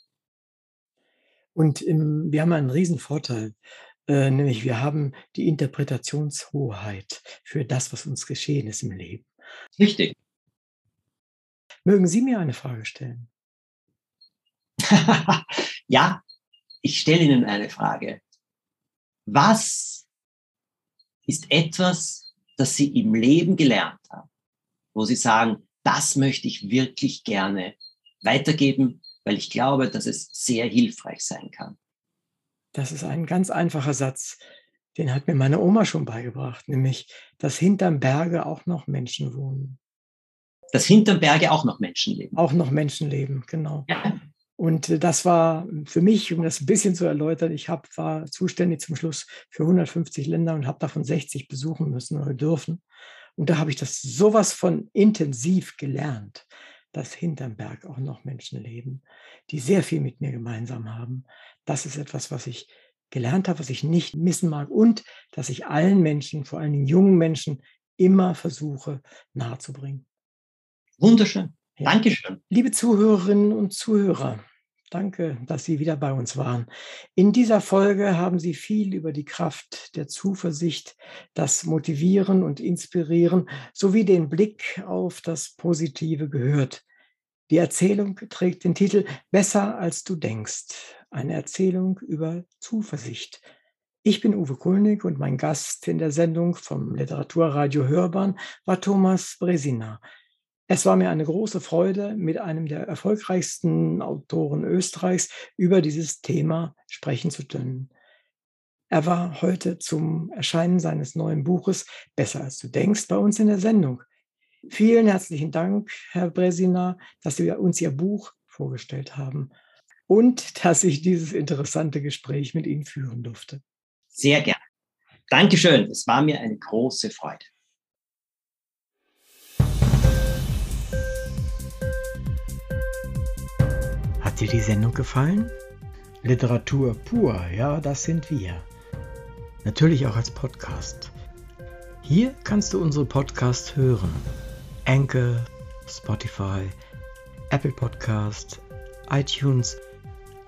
Und ähm, wir haben einen riesen Vorteil, äh, nämlich wir haben die Interpretationshoheit für das, was uns geschehen ist im Leben. Richtig. Mögen Sie mir eine Frage stellen? ja, ich stelle Ihnen eine Frage. Was ist etwas, das sie im Leben gelernt haben, wo sie sagen, das möchte ich wirklich gerne weitergeben, weil ich glaube, dass es sehr hilfreich sein kann. Das ist ein ganz einfacher Satz, den hat mir meine Oma schon beigebracht, nämlich, dass hinterm Berge auch noch Menschen wohnen. Dass hinterm Berge auch noch Menschen leben. Auch noch Menschen leben, genau. Ja. Und äh, das war für mich, um das ein bisschen zu erläutern, ich hab, war zuständig zum Schluss für 150 Länder und habe davon 60 besuchen müssen oder dürfen. Und da habe ich das sowas von intensiv gelernt, dass hinterm Berg auch noch Menschen leben, die sehr viel mit mir gemeinsam haben. Das ist etwas, was ich gelernt habe, was ich nicht missen mag und dass ich allen Menschen, vor allem jungen Menschen, immer versuche nahezubringen. Wunderschön. Ja. Dankeschön. Liebe Zuhörerinnen und Zuhörer, danke, dass Sie wieder bei uns waren. In dieser Folge haben Sie viel über die Kraft der Zuversicht, das Motivieren und Inspirieren sowie den Blick auf das Positive gehört. Die Erzählung trägt den Titel Besser als du denkst. Eine Erzählung über Zuversicht. Ich bin Uwe Kulnig und mein Gast in der Sendung vom Literaturradio Hörbahn war Thomas Bresina. Es war mir eine große Freude, mit einem der erfolgreichsten Autoren Österreichs über dieses Thema sprechen zu können. Er war heute zum Erscheinen seines neuen Buches Besser als du denkst bei uns in der Sendung. Vielen herzlichen Dank, Herr Bresina, dass Sie uns Ihr Buch vorgestellt haben und dass ich dieses interessante Gespräch mit Ihnen führen durfte. Sehr gerne. Dankeschön. Es war mir eine große Freude. Hat dir die Sendung gefallen? Literatur pur, ja, das sind wir. Natürlich auch als Podcast. Hier kannst du unsere Podcasts hören. Anchor, Spotify, Apple Podcast, iTunes,